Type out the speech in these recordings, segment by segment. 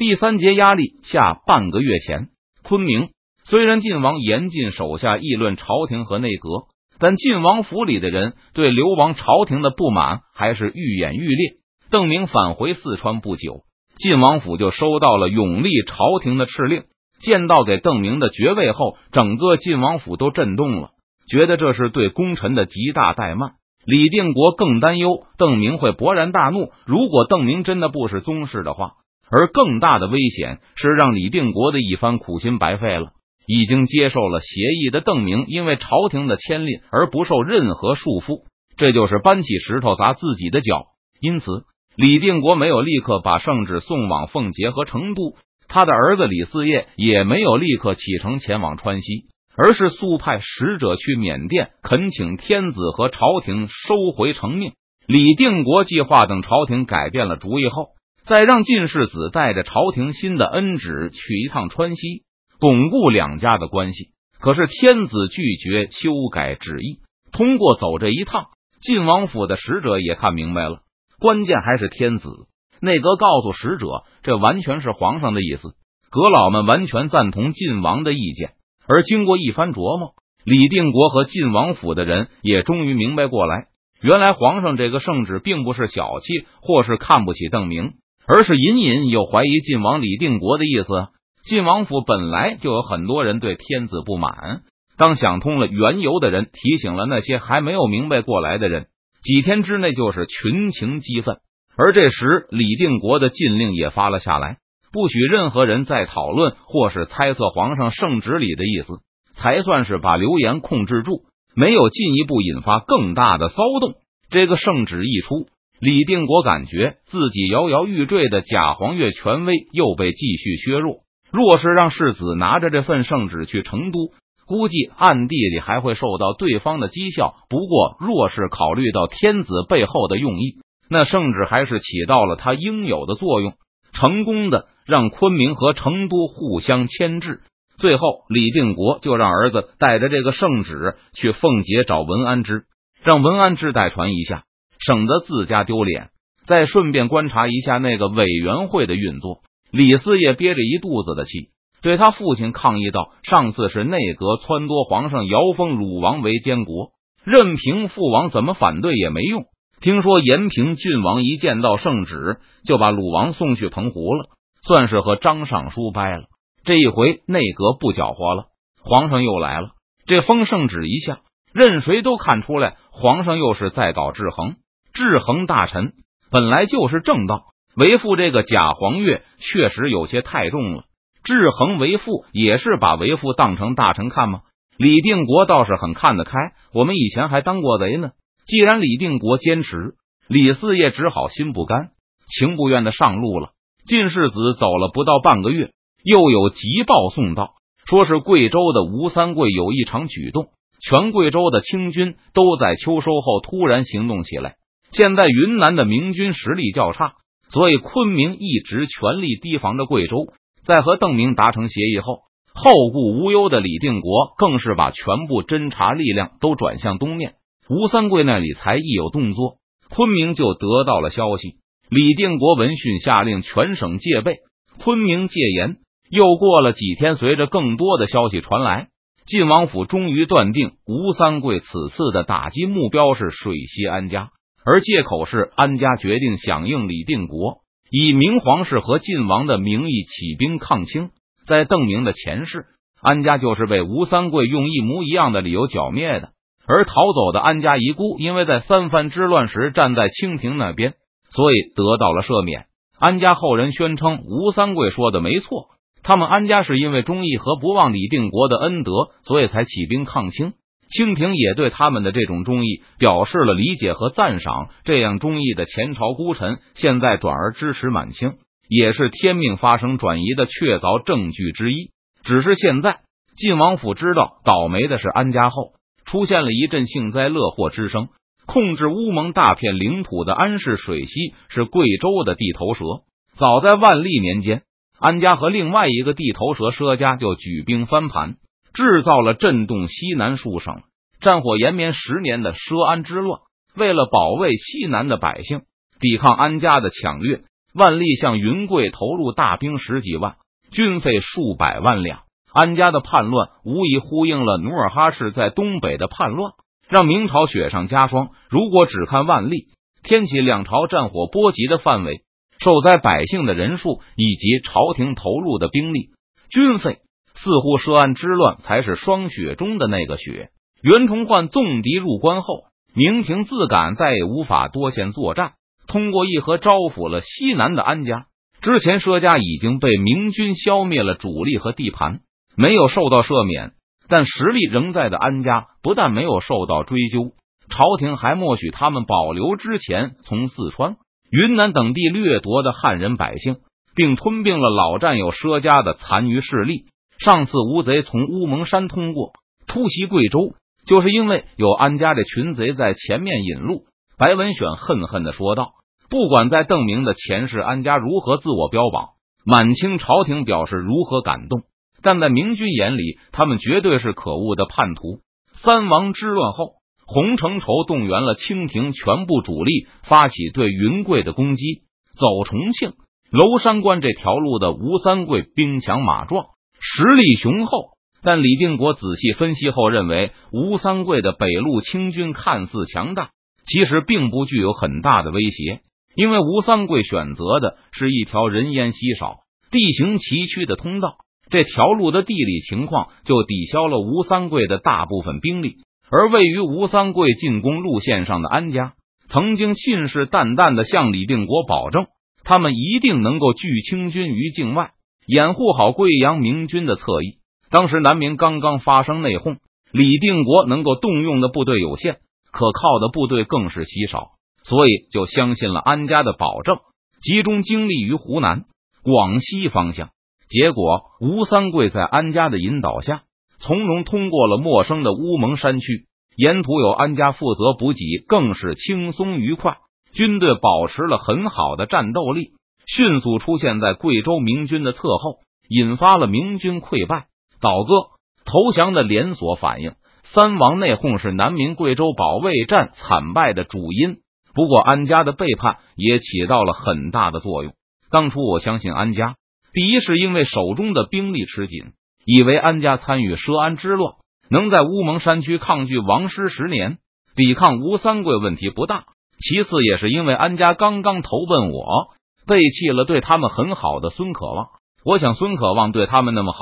第三节压力下，半个月前，昆明虽然晋王严禁手下议论朝廷和内阁，但晋王府里的人对流亡朝廷的不满还是愈演愈烈。邓明返回四川不久，晋王府就收到了永历朝廷的敕令。见到给邓明的爵位后，整个晋王府都震动了，觉得这是对功臣的极大怠慢。李定国更担忧邓明会勃然大怒。如果邓明真的不是宗室的话，而更大的危险是让李定国的一番苦心白费了。已经接受了协议的邓明，因为朝廷的牵令而不受任何束缚，这就是搬起石头砸自己的脚。因此，李定国没有立刻把圣旨送往奉节和成都。他的儿子李嗣业也没有立刻启程前往川西，而是速派使者去缅甸恳请天子和朝廷收回成命。李定国计划等朝廷改变了主意后，再让晋世子带着朝廷新的恩旨去一趟川西，巩固两家的关系。可是天子拒绝修改旨意，通过走这一趟，晋王府的使者也看明白了，关键还是天子。内阁告诉使者，这完全是皇上的意思。阁老们完全赞同晋王的意见。而经过一番琢磨，李定国和晋王府的人也终于明白过来，原来皇上这个圣旨并不是小气或是看不起邓明，而是隐隐有怀疑晋王李定国的意思。晋王府本来就有很多人对天子不满，当想通了缘由的人提醒了那些还没有明白过来的人，几天之内就是群情激愤。而这时，李定国的禁令也发了下来，不许任何人再讨论或是猜测皇上圣旨里的意思，才算是把流言控制住，没有进一步引发更大的骚动。这个圣旨一出，李定国感觉自己摇摇欲坠的假黄月权威又被继续削弱。若是让世子拿着这份圣旨去成都，估计暗地里还会受到对方的讥笑。不过，若是考虑到天子背后的用意，那圣旨还是起到了他应有的作用，成功的让昆明和成都互相牵制。最后，李定国就让儿子带着这个圣旨去奉节找文安之，让文安之代传一下，省得自家丢脸。再顺便观察一下那个委员会的运作。李四爷憋着一肚子的气，对他父亲抗议道：“上次是内阁撺掇皇上遥封鲁王为监国，任凭父王怎么反对也没用。”听说延平郡王一见到圣旨就把鲁王送去澎湖了，算是和张尚书掰了。这一回内阁不搅和了，皇上又来了。这封圣旨一下，任谁都看出来皇上又是在搞制衡。制衡大臣本来就是正道，为父这个假黄月确实有些太重了。制衡为父也是把为父当成大臣看吗？李定国倒是很看得开，我们以前还当过贼呢。既然李定国坚持，李四爷只好心不甘情不愿的上路了。晋世子走了不到半个月，又有急报送到，说是贵州的吴三桂有一场举动，全贵州的清军都在秋收后突然行动起来。现在云南的明军实力较差，所以昆明一直全力提防着贵州。在和邓明达成协议后，后顾无忧的李定国更是把全部侦察力量都转向东面。吴三桂那里才一有动作，昆明就得到了消息。李定国闻讯下令全省戒备，昆明戒严。又过了几天，随着更多的消息传来，晋王府终于断定吴三桂此次的打击目标是水西安家，而借口是安家决定响应李定国，以明皇室和晋王的名义起兵抗清。在邓明的前世，安家就是被吴三桂用一模一样的理由剿灭的。而逃走的安家遗孤，因为在三藩之乱时站在清廷那边，所以得到了赦免。安家后人宣称吴三桂说的没错，他们安家是因为忠义和不忘李定国的恩德，所以才起兵抗清。清廷也对他们的这种忠义表示了理解和赞赏。这样忠义的前朝孤臣，现在转而支持满清，也是天命发生转移的确凿证据之一。只是现在晋王府知道倒霉的是安家后。出现了一阵幸灾乐祸之声。控制乌蒙大片领土的安氏水西是贵州的地头蛇。早在万历年间，安家和另外一个地头蛇佘家就举兵翻盘，制造了震动西南数省、战火延绵十年的佘安之乱。为了保卫西南的百姓，抵抗安家的抢掠，万历向云贵投入大兵十几万，军费数百万两。安家的叛乱无疑呼应了努尔哈赤在东北的叛乱，让明朝雪上加霜。如果只看万历，天启两朝战火波及的范围、受灾百姓的人数以及朝廷投入的兵力、军费，似乎涉安之乱才是霜雪中的那个雪。袁崇焕纵敌入关后，明廷自感再也无法多线作战，通过议和招抚了西南的安家。之前佘家已经被明军消灭了主力和地盘。没有受到赦免，但实力仍在的安家不但没有受到追究，朝廷还默许他们保留之前从四川、云南等地掠夺的汉人百姓，并吞并了老战友佘家的残余势力。上次吴贼从乌蒙山通过突袭贵州，就是因为有安家这群贼在前面引路。白文选恨恨的说道：“不管在邓明的前世，安家如何自我标榜，满清朝廷表示如何感动。”但在明军眼里，他们绝对是可恶的叛徒。三王之乱后，洪承畴动员了清廷全部主力，发起对云贵的攻击。走重庆、娄山关这条路的吴三桂兵强马壮，实力雄厚。但李定国仔细分析后认为，吴三桂的北路清军看似强大，其实并不具有很大的威胁，因为吴三桂选择的是一条人烟稀少、地形崎岖的通道。这条路的地理情况就抵消了吴三桂的大部分兵力，而位于吴三桂进攻路线上的安家，曾经信誓旦旦的向李定国保证，他们一定能够拒清军于境外，掩护好贵阳明军的侧翼。当时南明刚刚发生内讧，李定国能够动用的部队有限，可靠的部队更是稀少，所以就相信了安家的保证，集中精力于湖南、广西方向。结果，吴三桂在安家的引导下，从容通过了陌生的乌蒙山区，沿途有安家负责补给，更是轻松愉快。军队保持了很好的战斗力，迅速出现在贵州明军的侧后，引发了明军溃败、倒戈、投降的连锁反应。三王内讧是南明贵州保卫战惨败的主因，不过安家的背叛也起到了很大的作用。当初我相信安家。第一是因为手中的兵力吃紧，以为安家参与佘安之乱，能在乌蒙山区抗拒王师十年，抵抗吴三桂问题不大。其次也是因为安家刚刚投奔我，背弃了对他们很好的孙可望。我想孙可望对他们那么好，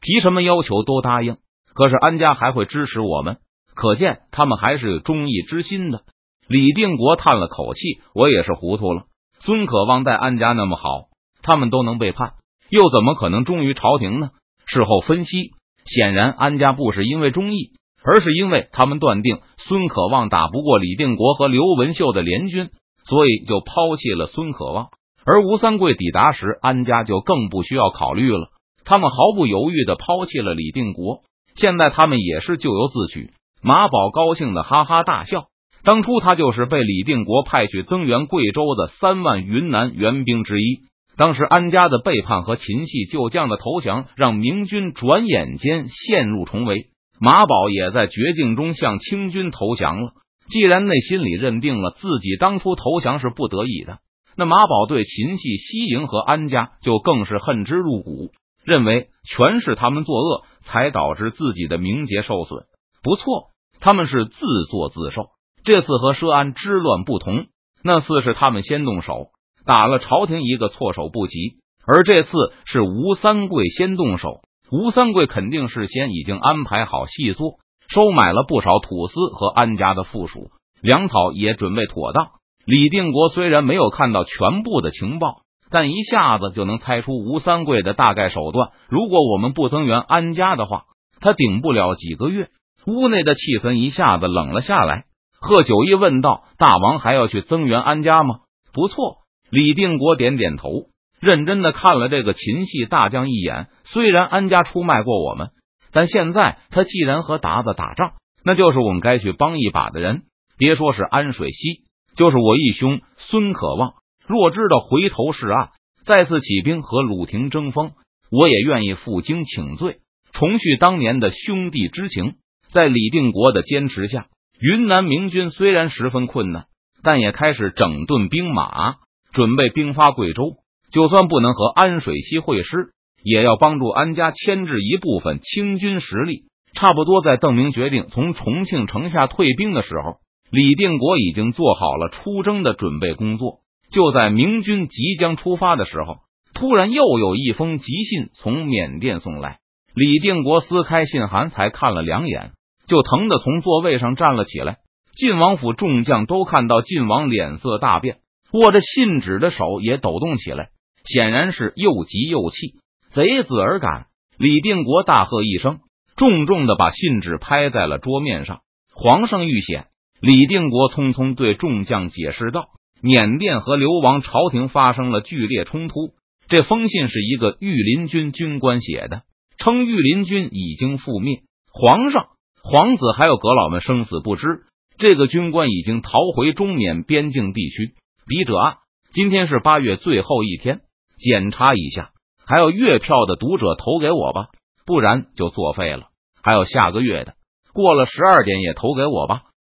提什么要求都答应。可是安家还会支持我们，可见他们还是有忠义之心的。李定国叹了口气，我也是糊涂了。孙可望待安家那么好，他们都能背叛。又怎么可能忠于朝廷呢？事后分析，显然安家不是因为忠义，而是因为他们断定孙可望打不过李定国和刘文秀的联军，所以就抛弃了孙可望。而吴三桂抵达时，安家就更不需要考虑了，他们毫不犹豫的抛弃了李定国。现在他们也是咎由自取。马宝高兴的哈哈大笑，当初他就是被李定国派去增援贵州的三万云南援兵之一。当时安家的背叛和秦系旧将的投降，让明军转眼间陷入重围。马宝也在绝境中向清军投降了。既然内心里认定了自己当初投降是不得已的，那马宝对秦系西营和安家就更是恨之入骨，认为全是他们作恶，才导致自己的名节受损。不错，他们是自作自受。这次和佘安之乱不同，那次是他们先动手。打了朝廷一个措手不及，而这次是吴三桂先动手。吴三桂肯定事先已经安排好细作，收买了不少土司和安家的附属，粮草也准备妥当。李定国虽然没有看到全部的情报，但一下子就能猜出吴三桂的大概手段。如果我们不增援安家的话，他顶不了几个月。屋内的气氛一下子冷了下来。贺九义问道：“大王还要去增援安家吗？”不错。李定国点点头，认真的看了这个秦系大将一眼。虽然安家出卖过我们，但现在他既然和达子打仗，那就是我们该去帮一把的人。别说是安水西，就是我义兄孙可望，若知道回头是岸，再次起兵和鲁廷争锋，我也愿意负荆请罪，重续当年的兄弟之情。在李定国的坚持下，云南明军虽然十分困难，但也开始整顿兵马。准备兵发贵州。就算不能和安水西会师，也要帮助安家牵制一部分清军实力。差不多在邓明决定从重庆城下退兵的时候，李定国已经做好了出征的准备工作。就在明军即将出发的时候，突然又有一封急信从缅甸送来。李定国撕开信函，才看了两眼，就疼得从座位上站了起来。晋王府众将都看到晋王脸色大变，握着信纸的手也抖动起来，显然是又急又气。贼子而敢！李定国大喝一声。重重的把信纸拍在了桌面上。皇上遇险，李定国匆匆对众将解释道：“缅甸和流亡朝廷发生了剧烈冲突。这封信是一个御林军军官写的，称御林军已经覆灭，皇上、皇子还有阁老们生死不知。这个军官已经逃回中缅边境地区。笔者啊，今天是八月最后一天，检查一下，还有月票的读者投给我吧。”不然就作废了。还有下个月的，过了十二点也投给我吧。